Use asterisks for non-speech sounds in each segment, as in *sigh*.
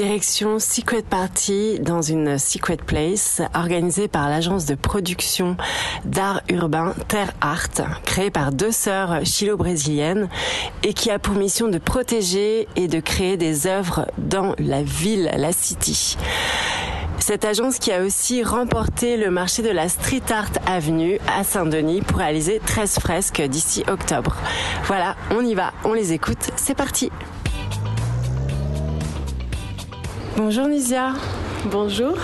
Direction Secret Party dans une Secret Place organisée par l'agence de production d'art urbain Terre Art, créée par deux sœurs chilo-brésiliennes et qui a pour mission de protéger et de créer des œuvres dans la ville, la city. Cette agence qui a aussi remporté le marché de la Street Art Avenue à Saint-Denis pour réaliser 13 fresques d'ici octobre. Voilà, on y va, on les écoute, c'est parti. Bonjour Nisia. Bonjour.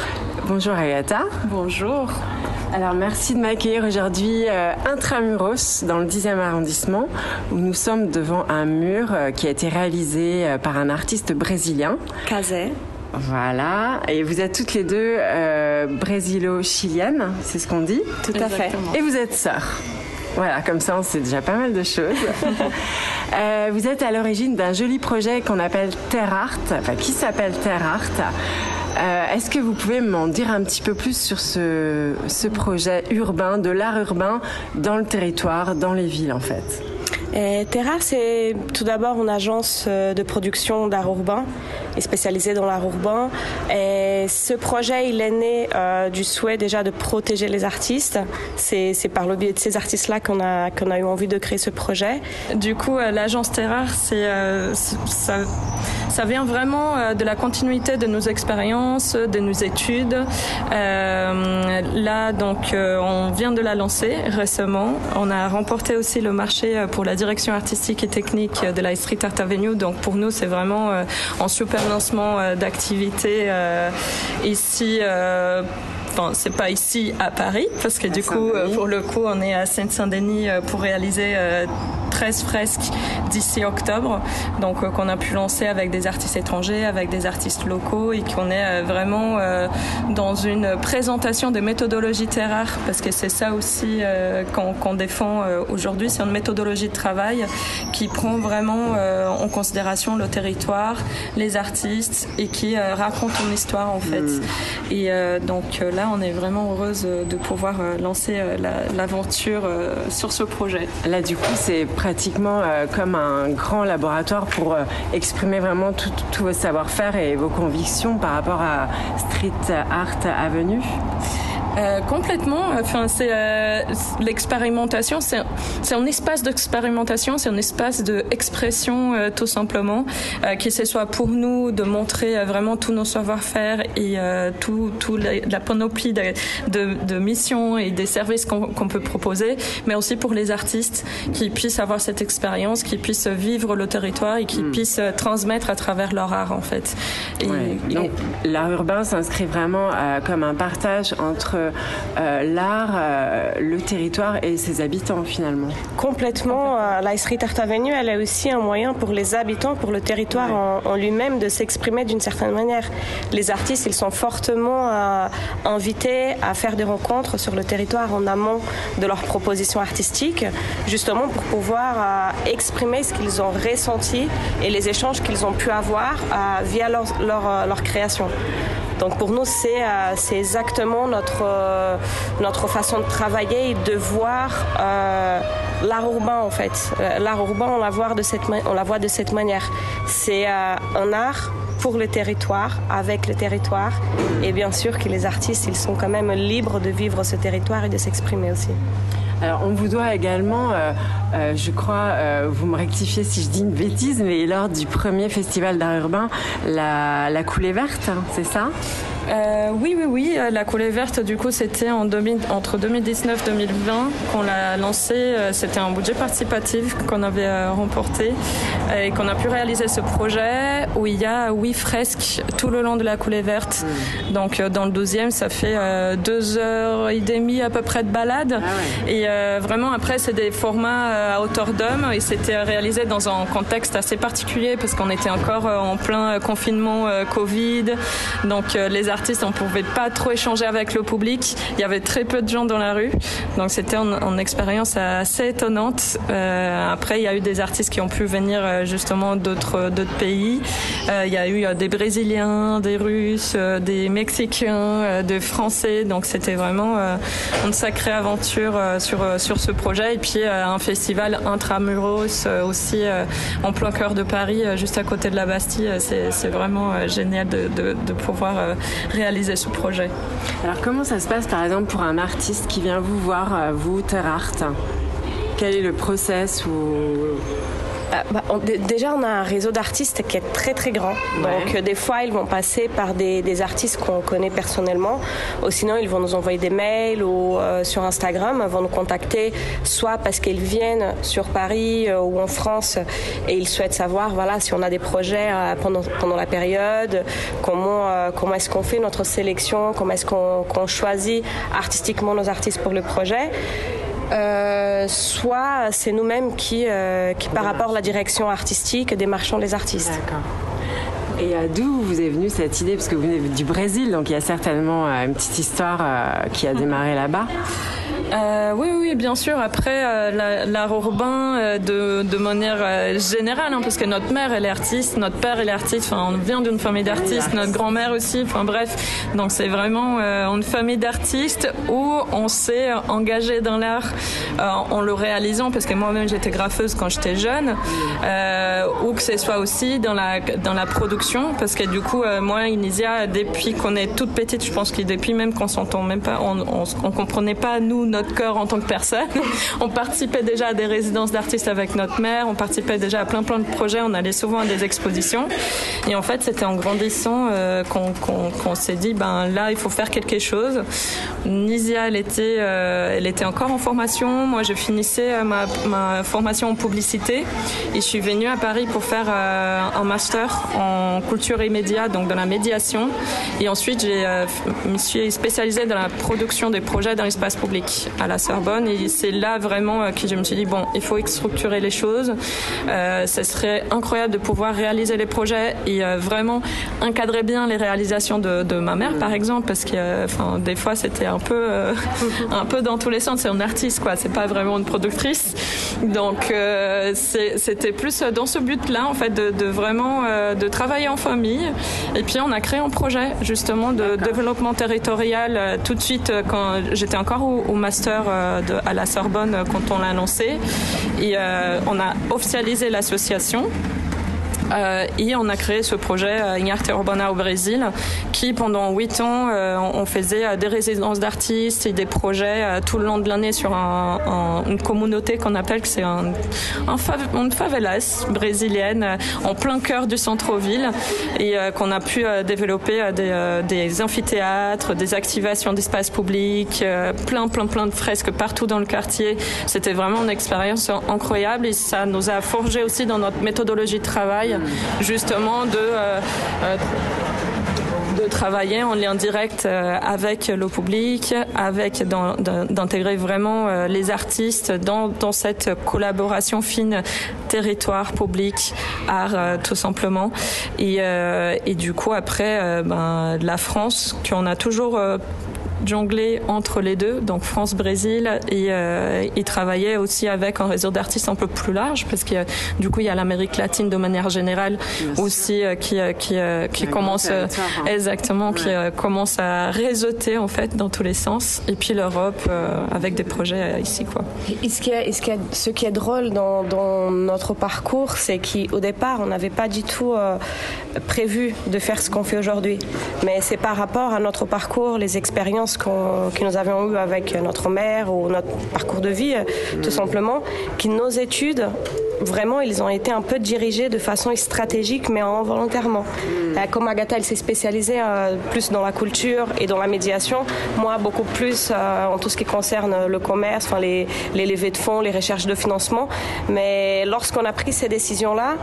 Bonjour Agatha. Bonjour. Alors merci de m'accueillir aujourd'hui euh, intramuros dans le 10e arrondissement où nous sommes devant un mur euh, qui a été réalisé euh, par un artiste brésilien. Kazé. Voilà, et vous êtes toutes les deux euh, brésilo-chiliennes, c'est ce qu'on dit? Tout à fait. Et vous êtes sœurs. Voilà, comme ça on sait déjà pas mal de choses. *laughs* Euh, vous êtes à l'origine d'un joli projet qu'on appelle Terre Art, enfin qui s'appelle Terre Art. Euh, Est-ce que vous pouvez m'en dire un petit peu plus sur ce, ce projet urbain, de l'art urbain dans le territoire, dans les villes en fait? Et Terra, c'est tout d'abord une agence euh, de production d'art urbain et spécialisée dans l'art urbain. Et ce projet, il est né euh, du souhait déjà de protéger les artistes. C'est par le biais de ces artistes-là qu'on a, qu'on a eu envie de créer ce projet. Du coup, euh, l'agence Terrar, c'est euh, c'est- ça, ça vient vraiment de la continuité de nos expériences, de nos études. Là, donc, on vient de la lancer récemment. On a remporté aussi le marché pour la direction artistique et technique de la Street Art Avenue. Donc, pour nous, c'est vraiment un super euh, d'activité euh, ici. euh, Enfin, c'est pas ici à Paris, parce que du coup, pour le coup, on est à Seine-Saint-Denis pour réaliser 13 fresques d'ici octobre. Donc, euh, qu'on a pu lancer avec des artistes étrangers, avec des artistes locaux et qu'on est euh, vraiment euh, dans une présentation des méthodologies terraires, parce que c'est ça aussi qu'on défend aujourd'hui. C'est une méthodologie de travail qui prend vraiment en considération le territoire, les artistes et qui raconte une histoire en fait. Et euh, donc là, on est vraiment heureuse de pouvoir lancer la- l'aventure sur ce projet. Là, du coup, c'est pratiquement euh, comme un grand laboratoire pour euh, exprimer vraiment tous vos savoir-faire et vos convictions par rapport à Street Art Avenue. Euh, complètement. Enfin, c'est euh, l'expérimentation. C'est un espace d'expérimentation. C'est un espace d'expression, euh, tout simplement, euh, qui ce soit pour nous de montrer euh, vraiment tous nos savoir-faire et euh, tout, tout la, la panoplie de, de, de missions et des services qu'on peut proposer, mais aussi pour les artistes qui puissent avoir cette expérience, qui puissent vivre le territoire et qui puissent euh, transmettre à travers leur art, en fait. Et, Ouais. et- Donc, l'art urbain s'inscrit vraiment euh, comme un partage entre l'art, euh, le territoire et ses habitants, finalement. Complètement, euh, la Street Art Avenue, elle est aussi un moyen pour les habitants, pour le territoire en, en lui-même de s'exprimer d'une certaine manière. Les artistes, ils sont fortement euh, invités à faire des rencontres sur le territoire en amont de leurs propositions artistiques, justement pour pouvoir euh, exprimer ce qu'ils ont ressenti et les échanges qu'ils ont pu avoir euh, via leur, leur, euh, leur création. Donc pour nous, c'est euh, c'est exactement notre, euh, notre façon de travailler et de voir euh, l'art urbain en fait. L'art urbain, on la voit de cette, on la voit de cette manière. C'est un art pour le territoire, avec le territoire. Et bien sûr que les artistes, ils sont quand même libres de vivre ce territoire et de s'exprimer aussi. Alors, on vous doit également, euh, euh, je crois, euh, vous me rectifiez si je dis une bêtise, mais lors du premier festival d'art urbain, la, la coulée verte, hein, c'est ça? Euh, oui, oui, oui. euh, La coulée verte, du coup, c'était en 2000 entre 2019 et 2020 qu'on l'a lancé. Euh, C'était un budget participatif qu'on avait euh, remporté et qu'on a pu réaliser ce projet où il y a huit fresques tout le long de la coulée verte. Donc, euh, dans le 12e, ça fait deux heures et demie à peu près de balade. Et euh, vraiment, après, c'est des formats à hauteur d'homme et c'était réalisé dans un contexte assez particulier parce qu'on était encore en plein confinement Covid. Donc, les artistes, on pouvait pas trop échanger avec le public. Il y avait très peu de gens dans la rue, donc c'était une, expérience assez étonnante. Euh, après, il y a eu des artistes qui ont pu venir euh, justement d'autres pays. Euh, il y a eu des Brésiliens, des Russes, des Mexicains, des Français. Donc c'était vraiment une sacrée aventure sur sur ce projet. Et puis un festival intramuros aussi en plein cœur de Paris, juste à côté de la Bastille. C'est vraiment génial de, de, de pouvoir réaliser ce projet. Alors comment ça se passe par exemple pour un artiste qui vient vous voir, vous, Terre Art? Quel est le process ou euh, bah, déjà, on a un réseau d'artistes qui est très très grand. Donc, euh, des fois, ils vont passer par des, artistes qu'on connaît personnellement, ou sinon, ils vont nous envoyer des mails ou euh, sur Instagram, vont nous contacter, soit parce qu'ils viennent sur Paris ou en France et ils souhaitent savoir, voilà, si on a des projets pendant, pendant la période, comment comment est-ce qu'on fait notre sélection, comment est-ce qu'on choisit artistiquement nos artistes pour le projet. Euh, soit c'est nous-mêmes qui, euh, qui, par rapport à la direction artistique, démarchons les artistes. D'accord. Et euh, d'où vous est venue cette idée? Parce que vous venez du Brésil, donc il y a certainement une petite histoire qui a démarré là-bas. Euh, oui, oui, bien sûr. Après, euh, l'art urbain, euh, de, de, manière euh, générale, hein, parce que notre mère, elle est artiste, notre père, elle est artiste. Enfin, on vient d'une famille d'artistes, notre grand-mère aussi. Enfin, bref. Donc, c'est vraiment une famille d'artistes où on s'est engagé dans l'art en le réalisant, parce que moi-même, j'étais graffeuse quand j'étais jeune, ou que ce soit aussi dans la dans la production, parce que du coup, moi, Inisia, depuis qu'on est toute petite, je pense que depuis même qu'on s'entend même pas, on, on, on comprenait pas nous notre en tant que personne. *laughs* on participait déjà à des résidences d'artistes avec notre mère, on participait déjà à plein plein de projets, on allait souvent à des expositions. Et en fait, c'était en grandissant euh, qu'on s'est dit, ben là, il faut faire quelque chose. Nisia, elle était, euh, elle était encore en formation. Moi, je finissais euh, ma, ma, formation en publicité et je suis venue à Paris pour faire un master en culture et médias, donc dans la médiation. Et ensuite, je me suis spécialisée dans la production des projets dans l'espace public à la Sorbonne et c'est là vraiment euh, que je me suis dit bon, il faut structurer les choses. Euh, ce serait incroyable de pouvoir réaliser les projets et euh, vraiment encadrer bien les réalisations de, de, ma mère par exemple parce que enfin des fois c'était un peu *laughs* un peu dans tous les sens. C'est une artiste quoi, c'est pas vraiment une productrice. Donc c'était plus dans ce but-là en fait de, de vraiment de travailler en famille et puis on a créé un projet justement de développement territorial tout de suite quand j'étais encore au, au master euh, à la Sorbonne euh, quand on l'a annoncé. Et euh, on a officialisé l'association. Euh, et on a créé ce projet euh, Inarte Urbana au Brésil, qui pendant huit ans, euh, on faisait des résidences d'artistes et des projets tout le long de l'année sur un, un, une communauté qu'on appelle que c'est un une favelas brésilienne en plein cœur du centre-ville et qu'on a pu développer des, des, amphithéâtres, des activations d'espaces publics, plein plein plein de fresques partout dans le quartier. C'était vraiment une expérience incroyable et ça nous a forgé aussi dans notre méthodologie de travail justement de euh, euh, de travailler en lien direct euh, avec le public, d'intégrer vraiment les artistes dans, cette collaboration fine territoire, public, art tout simplement. Et, et du coup après ben, la France qu'on a toujours jongler entre les deux, donc France-Brésil, et euh, il travaillait aussi avec un réseau d'artistes un peu plus large, parce que du coup il y a l'Amérique latine de manière générale aussi euh, qui euh, qui, qui commence hein. exactement qui commence à réseauter en fait dans tous les sens, et puis l'Europe avec des projets ici quoi. Et ce qui est, ce qui est, ce qui est drôle dans, dans notre parcours, c'est qu'au départ on n'avait pas du tout prévu de faire ce qu'on fait aujourd'hui, mais c'est par rapport à notre parcours, les expériences que nous avions eu avec notre mère ou notre parcours de vie, tout simplement, que nos études, vraiment, ils ont été un peu dirigés de façon stratégique, mais involontairement. Mm. Euh, comme Agatha, elle s'est spécialisée euh, plus dans la culture et dans la médiation, moi, beaucoup plus euh, en tout ce qui concerne le commerce, enfin, les, les levées de fonds, les recherches de financement. Mais lorsqu'on a pris ces décisions-là,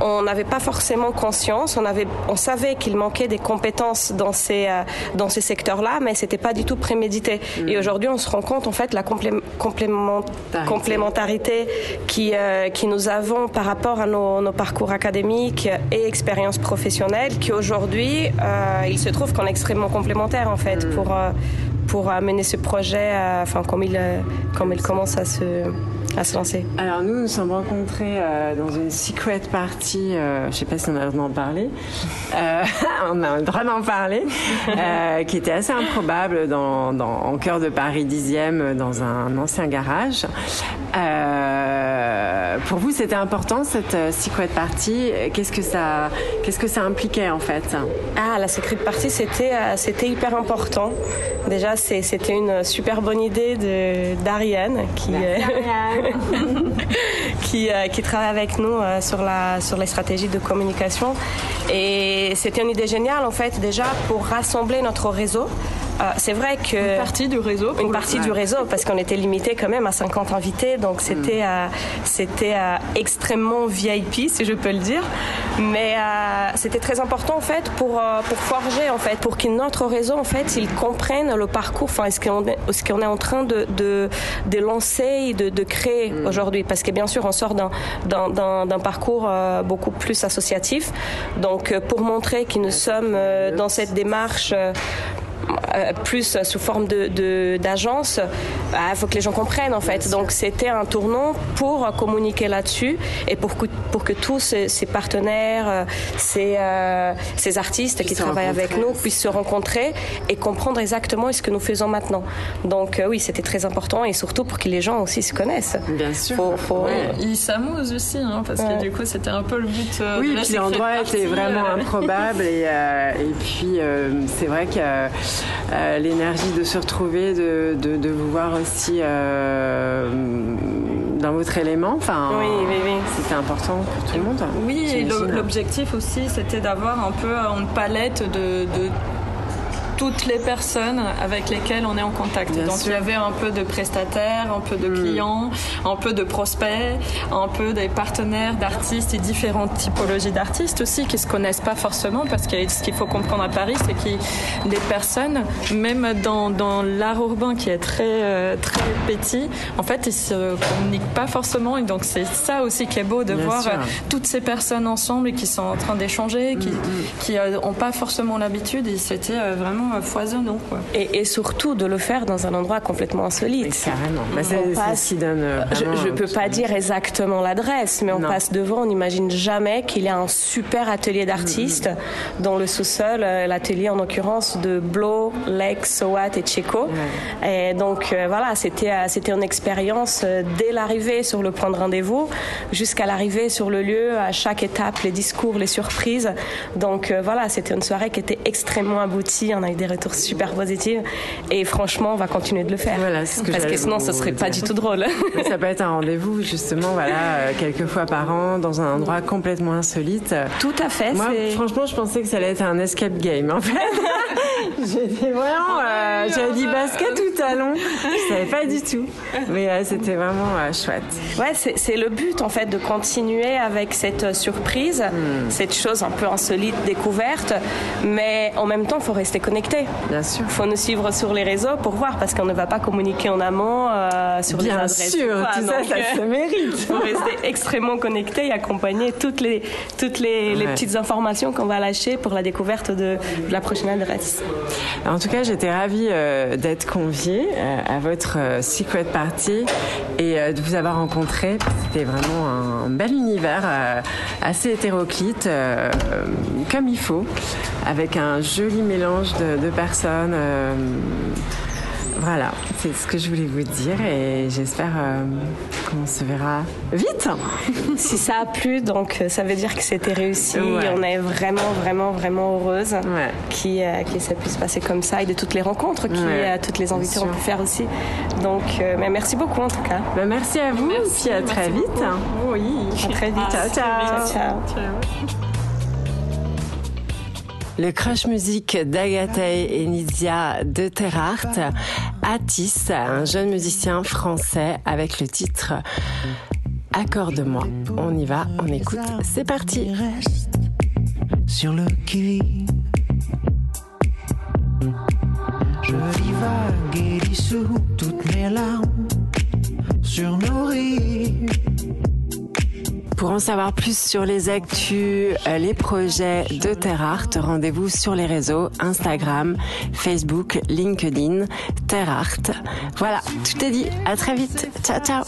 on n'avait pas forcément conscience. On avait, on savait qu'il manquait des compétences dans ces euh, dans ces secteurs-là, mais c'était pas du tout prémédité. Mm. Et aujourd'hui, on se rend compte en fait la complémentarité qui euh, qui nous avons par rapport à nos, nos parcours académiques et expériences professionnelles, qui aujourd'hui, euh, il se trouve qu'on est extrêmement complémentaires en fait mm. pour pour amener ce projet, enfin comme il comme il commence à se Alors nous, nous sommes rencontrés euh, dans une secret party, euh, je ne sais pas si on a le droit d'en parler, euh, *laughs* on a le droit d'en parler, qui était assez improbable dans, dans, en cœur de Paris 10e, dans un ancien garage. Pour vous, c'était important cette secret party? Qu'est-ce que ça, qu'est-ce que ça impliquait en fait? Ah, la secret party, c'était, c'était hyper important. Déjà, c'était une super bonne idée de d'Ariane qui. *laughs* qui, euh, qui travaille avec nous euh, sur, la, sur les stratégies de communication. Et c'était une idée géniale, en fait, déjà pour rassembler notre réseau. Euh, c'est vrai que une partie du réseau, une partie du réseau, parce qu'on était limité quand même à 50 invités, donc c'était hmm. c'était extrêmement VIP, si je peux le dire. Mais c'était très important en fait pour pour forger en fait, pour que notre réseau en fait, ils comprennent le parcours, enfin ce qu'on est ce qu'on est en train de de, de lancer, de, de créer Mm. aujourd'hui, parce que bien sûr, on sort d'un parcours euh, beaucoup plus associatif. Donc, euh, pour montrer que nous sommes euh, dans cette démarche euh, plus sous forme de d'agence, il bah, faut que les gens comprennent en fait. Donc c'était un tournant pour communiquer là-dessus et pour que, pour que tous ces, partenaires, euh, ces, euh, ces artistes qui travaillent avec nous puissent se rencontrer et comprendre exactement ce que nous faisons maintenant. Donc oui, c'était très important et surtout pour que les gens aussi se connaissent. Bien sûr. Ils s'amusent aussi hein, parce que du coup c'était un peu le but. oui, de puis l'endroit était vraiment improbable et, et puis c'est vrai que euh, l'énergie de se retrouver, de, de, vous voir aussi euh, dans votre élément. Enfin, oui, oui, oui. C'était important pour tout le monde. Oui, et l'objectif aussi, c'était d'avoir un peu une palette de, de toutes les personnes avec lesquelles on est en contact. Donc il y avait un peu de prestataires, un peu de hmm. clients, un peu de prospects, un peu des partenaires d'artistes et différentes typologies d'artistes aussi qui se connaissent pas forcément parce que ce qu'il faut comprendre à Paris, c'est que les personnes, même dans, dans l'art urbain qui est très euh, très petit, en fait ils se communiquent pas forcément et donc c'est ça aussi qui est beau de voir euh, toutes ces personnes ensemble et qui sont en train d'échanger, qui, hmm, hmm. euh, ont pas forcément l'habitude et c'était vraiment foisonnant. Quoi. Et, et, surtout de le faire dans un endroit complètement insolite. carrément. Bah, donne euh, je ne peux pas dire exactement l'adresse, mais on passe devant, on n'imagine jamais qu'il y a un super atelier d'artistes mm-hmm. dans le sous-sol, euh, l'atelier en l'occurrence de Blow, Lex, Sowat et Checo. Et donc euh, voilà, c'était c'était une expérience dès l'arrivée sur le point de rendez-vous jusqu'à l'arrivée sur le lieu, à chaque étape, les discours, les surprises. Donc voilà, c'était une soirée qui était extrêmement aboutie. On a des retours super positifs. Et franchement, on va continuer de le faire. Voilà, ce que Parce que sinon, ce serait pas du tout drôle. *laughs* ça peut être un rendez-vous, justement, voilà, euh, quelques fois par an, dans un endroit complètement insolite. Tout à fait. Moi, franchement, je pensais que ça allait être un escape game, en fait. *laughs* J'étais vraiment, euh, j'avais dit basket ou talon? Je savais pas du tout. Mais euh, c'était vraiment chouette. Ouais, c'est le but, en fait, de continuer avec cette surprise, hmm. cette chose un peu insolite, découverte. Mais en même temps, il faut rester connecté. Bien sûr. Il faut nous suivre sur les réseaux pour voir parce qu'on ne va pas communiquer en amont euh, sur Bien les adresses. Bien sûr, tout ça, ça se euh, mérite. Il faut rester extrêmement connecté et accompagner toutes les, toutes les, petites informations qu'on va lâcher pour la découverte de, la prochaine adresse. En tout cas, j'étais ravie euh, d'être conviée à votre Secret Party et de vous avoir rencontré. C'était vraiment un bel univers assez hétéroclite, comme il faut, avec un joli mélange de, de personnes. Euh, voilà, c'est ce que je voulais vous dire et j'espère euh, qu'on se verra vite. *laughs* si ça a plu, donc euh, ça veut dire que c'était réussi. On est vraiment, vraiment, vraiment heureuse qui, que ça puisse passer comme ça et de toutes les rencontres qui toutes les invités ont pu faire aussi. Donc, mais merci beaucoup en tout cas. Bah, merci à vous et puis à très vite. Oui, à très vite. ciao. ciao. ciao. Le crush musique d'Agatha et Nizia de Terrart, Atis, un jeune musicien français avec le titre Accorde-moi. On y va, on écoute, c'est parti. Sur le qui Je divague et dissous toutes mes larmes sur nos rives. Pour en savoir plus sur les actus, euh, les projets de Terre Art, rendez-vous sur les réseaux Instagram, Facebook, LinkedIn, Terre Art. Voilà, tout est dit. À très vite. Ciao, ciao.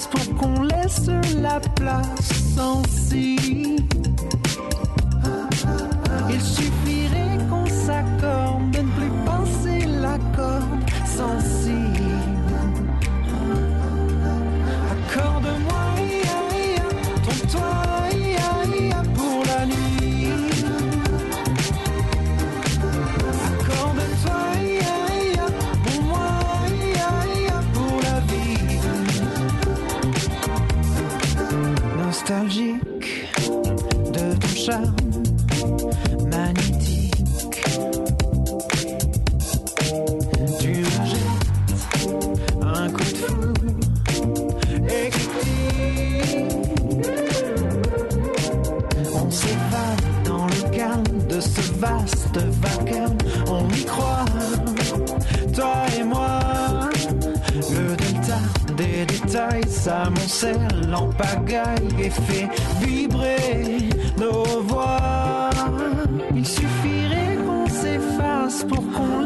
S'amoncelle en et fait vibrer nos voix. Il suffirait qu'on s'efface pour qu'on